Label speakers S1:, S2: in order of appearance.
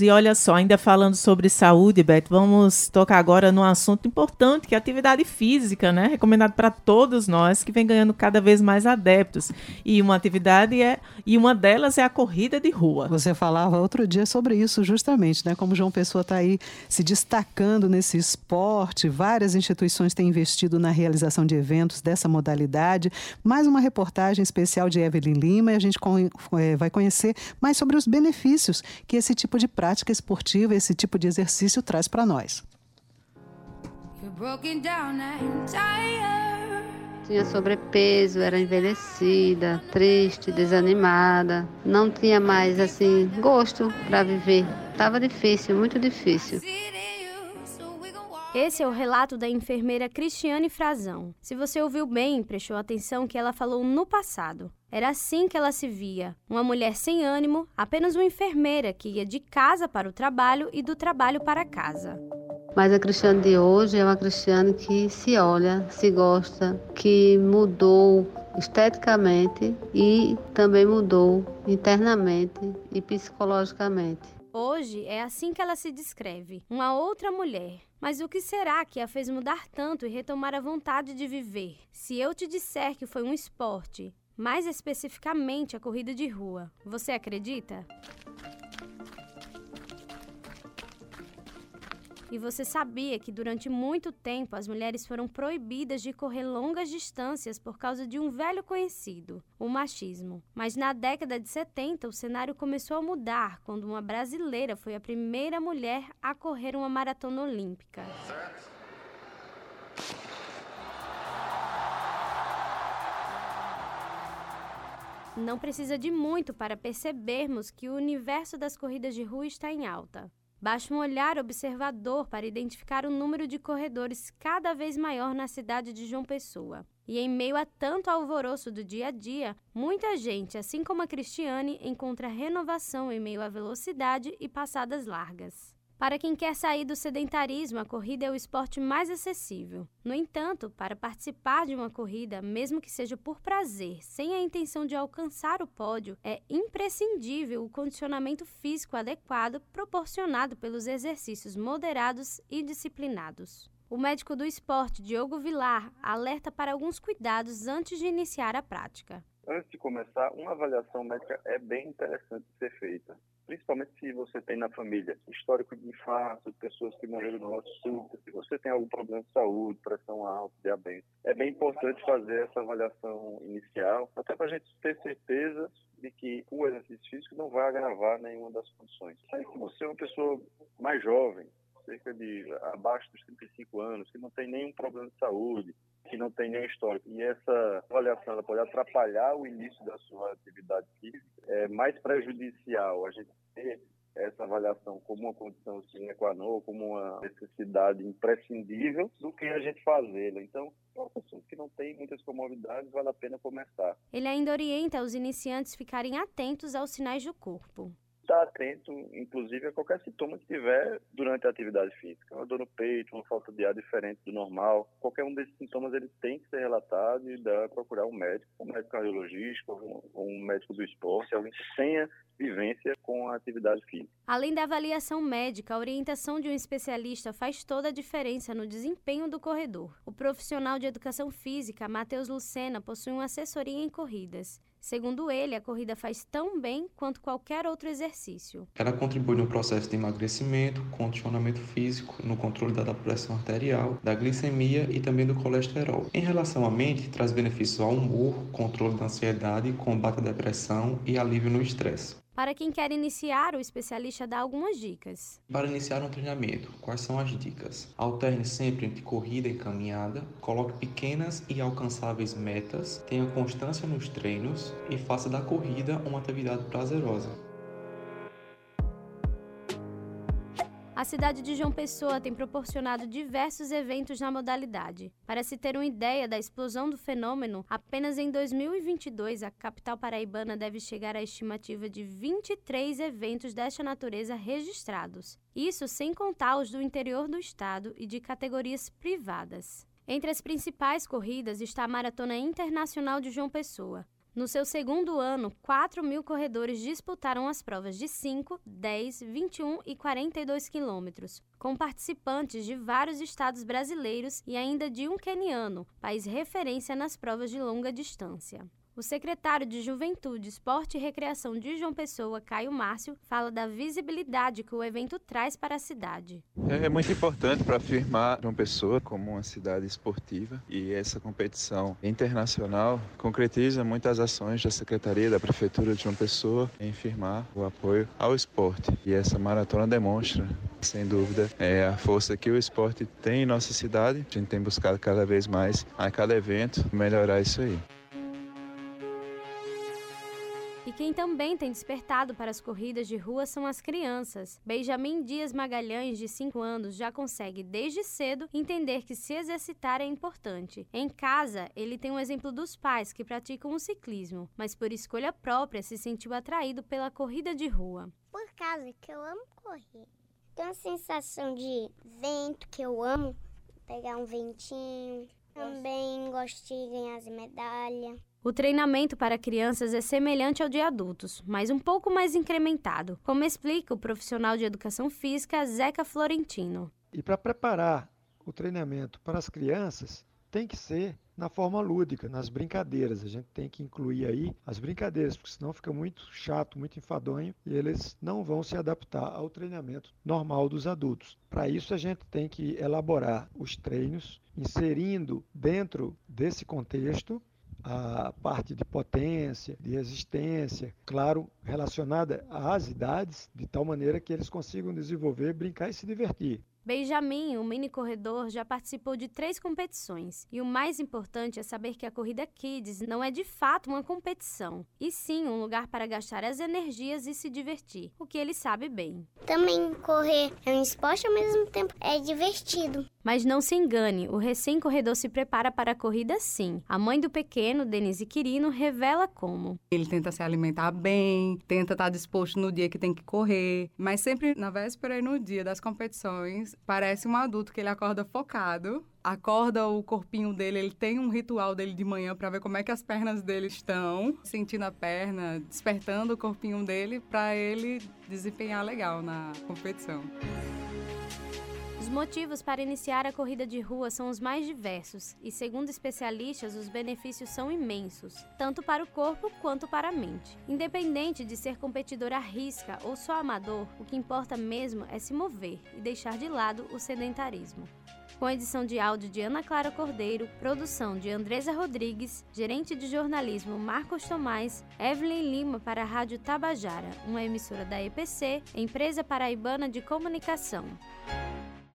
S1: E olha só, ainda falando sobre saúde, Beto, vamos tocar agora num assunto importante, que é a atividade física, né? Recomendado para todos nós, que vem ganhando cada vez mais adeptos. E uma atividade é, e uma delas é a corrida de rua.
S2: Você falava outro dia sobre isso, justamente, né? Como João Pessoa está aí se destacando nesse esporte, várias instituições têm investido na realização de eventos dessa modalidade. Mais uma reportagem especial de Evelyn Lima e a gente eh, vai conhecer mais sobre os benefícios que esse tipo de prática prática esportiva, esse tipo de exercício traz para nós.
S3: Tinha sobrepeso, era envelhecida, triste, desanimada, não tinha mais assim gosto para viver. Tava difícil, muito difícil.
S4: Esse é o relato da enfermeira Cristiane Frazão. Se você ouviu bem, prestou atenção que ela falou no passado. Era assim que ela se via: uma mulher sem ânimo, apenas uma enfermeira que ia de casa para o trabalho e do trabalho para casa.
S3: Mas a Cristiane de hoje é uma Cristiane que se olha, se gosta, que mudou esteticamente e também mudou internamente e psicologicamente.
S4: Hoje é assim que ela se descreve: uma outra mulher. Mas o que será que a fez mudar tanto e retomar a vontade de viver? Se eu te disser que foi um esporte, mais especificamente a corrida de rua. Você acredita? E você sabia que durante muito tempo as mulheres foram proibidas de correr longas distâncias por causa de um velho conhecido, o machismo. Mas na década de 70 o cenário começou a mudar quando uma brasileira foi a primeira mulher a correr uma maratona olímpica. Não precisa de muito para percebermos que o universo das corridas de rua está em alta. Basta um olhar observador para identificar o número de corredores cada vez maior na cidade de João Pessoa. E em meio a tanto alvoroço do dia a dia, muita gente, assim como a Cristiane, encontra renovação em meio à velocidade e passadas largas. Para quem quer sair do sedentarismo, a corrida é o esporte mais acessível. No entanto, para participar de uma corrida, mesmo que seja por prazer, sem a intenção de alcançar o pódio, é imprescindível o condicionamento físico adequado proporcionado pelos exercícios moderados e disciplinados. O médico do esporte, Diogo Vilar, alerta para alguns cuidados antes de iniciar a prática.
S5: Antes de começar, uma avaliação médica é bem interessante de ser feita principalmente se você tem na família histórico de infarto, pessoas que morreram no súbito, se você tem algum problema de saúde, pressão alta, diabetes. É bem importante fazer essa avaliação inicial, até para a gente ter certeza de que o exercício físico não vai agravar nenhuma das condições. Se você é uma pessoa mais jovem, cerca de abaixo dos 35 anos, que não tem nenhum problema de saúde, que não tem nenhum histórico. E essa avaliação pode atrapalhar o início da sua atividade física. É mais prejudicial a gente ter essa avaliação como uma condição sine qua non, como uma necessidade imprescindível, do que a gente fazê-la. Então, é uma pessoa que não tem muitas comorbidades, vale a pena começar.
S4: Ele ainda orienta os iniciantes ficarem atentos aos sinais do corpo
S5: estar atento, inclusive, a qualquer sintoma que tiver durante a atividade física. Uma dor no peito, uma falta de ar diferente do normal. Qualquer um desses sintomas ele tem que ser relatado e dá procurar um médico, um médico cardiologista, um, um médico do esporte, alguém que tenha vivência com a atividade física.
S4: Além da avaliação médica, a orientação de um especialista faz toda a diferença no desempenho do corredor. O profissional de educação física, Matheus Lucena, possui uma assessoria em corridas. Segundo ele, a corrida faz tão bem quanto qualquer outro exercício.
S6: Ela contribui no processo de emagrecimento, condicionamento físico, no controle da pressão arterial, da glicemia e também do colesterol. Em relação à mente, traz benefícios ao humor, controle da ansiedade, combate à depressão e alívio no estresse.
S4: Para quem quer iniciar, o especialista dá algumas dicas.
S6: Para iniciar um treinamento, quais são as dicas? Alterne sempre entre corrida e caminhada, coloque pequenas e alcançáveis metas, tenha constância nos treinos e faça da corrida uma atividade prazerosa.
S4: A cidade de João Pessoa tem proporcionado diversos eventos na modalidade. Para se ter uma ideia da explosão do fenômeno, apenas em 2022 a capital paraibana deve chegar à estimativa de 23 eventos desta natureza registrados. Isso sem contar os do interior do estado e de categorias privadas. Entre as principais corridas está a Maratona Internacional de João Pessoa, No seu segundo ano, 4 mil corredores disputaram as provas de 5, 10, 21 e 42 quilômetros, com participantes de vários estados brasileiros e ainda de um queniano, país referência nas provas de longa distância. O secretário de Juventude, Esporte e Recreação de João Pessoa, Caio Márcio, fala da visibilidade que o evento traz para a cidade.
S7: É, é muito importante para afirmar João Pessoa como uma cidade esportiva e essa competição internacional concretiza muitas ações da Secretaria da Prefeitura de João Pessoa em firmar o apoio ao esporte. E essa maratona demonstra, sem dúvida, é a força que o esporte tem em nossa cidade. A gente tem buscado cada vez mais, a cada evento, melhorar isso aí.
S4: Quem também tem despertado para as corridas de rua são as crianças. Benjamin Dias Magalhães, de 5 anos, já consegue desde cedo entender que se exercitar é importante. Em casa, ele tem um exemplo dos pais que praticam o ciclismo, mas por escolha própria se sentiu atraído pela corrida de rua.
S8: Por causa que eu amo correr. Tem uma sensação de vento que eu amo, pegar um ventinho. Também gosto de ganhar as medalhas.
S4: O treinamento para crianças é semelhante ao de adultos, mas um pouco mais incrementado, como explica o profissional de educação física Zeca Florentino.
S9: E para preparar o treinamento para as crianças, tem que ser na forma lúdica, nas brincadeiras. A gente tem que incluir aí as brincadeiras, porque senão fica muito chato, muito enfadonho e eles não vão se adaptar ao treinamento normal dos adultos. Para isso, a gente tem que elaborar os treinos, inserindo dentro desse contexto a parte de potência, de resistência, claro, relacionada às idades, de tal maneira que eles consigam desenvolver, brincar e se divertir.
S4: Benjamin, o mini corredor, já participou de três competições. E o mais importante é saber que a corrida Kids não é de fato uma competição, e sim um lugar para gastar as energias e se divertir, o que ele sabe bem.
S8: Também correr é um esporte ao mesmo tempo é divertido.
S4: Mas não se engane, o recém-corredor se prepara para a corrida sim. A mãe do pequeno, Denise Quirino, revela como.
S10: Ele tenta se alimentar bem, tenta estar disposto no dia que tem que correr, mas sempre na véspera e no dia das competições, parece um adulto que ele acorda focado, acorda o corpinho dele, ele tem um ritual dele de manhã para ver como é que as pernas dele estão, sentindo a perna, despertando o corpinho dele para ele desempenhar legal na competição.
S4: Os motivos para iniciar a corrida de rua são os mais diversos e, segundo especialistas, os benefícios são imensos, tanto para o corpo quanto para a mente. Independente de ser competidor à risca ou só amador, o que importa mesmo é se mover e deixar de lado o sedentarismo. Com edição de áudio de Ana Clara Cordeiro, produção de Andresa Rodrigues, gerente de jornalismo Marcos Tomás, Evelyn Lima para a Rádio Tabajara, uma emissora da EPC, Empresa Paraibana de Comunicação.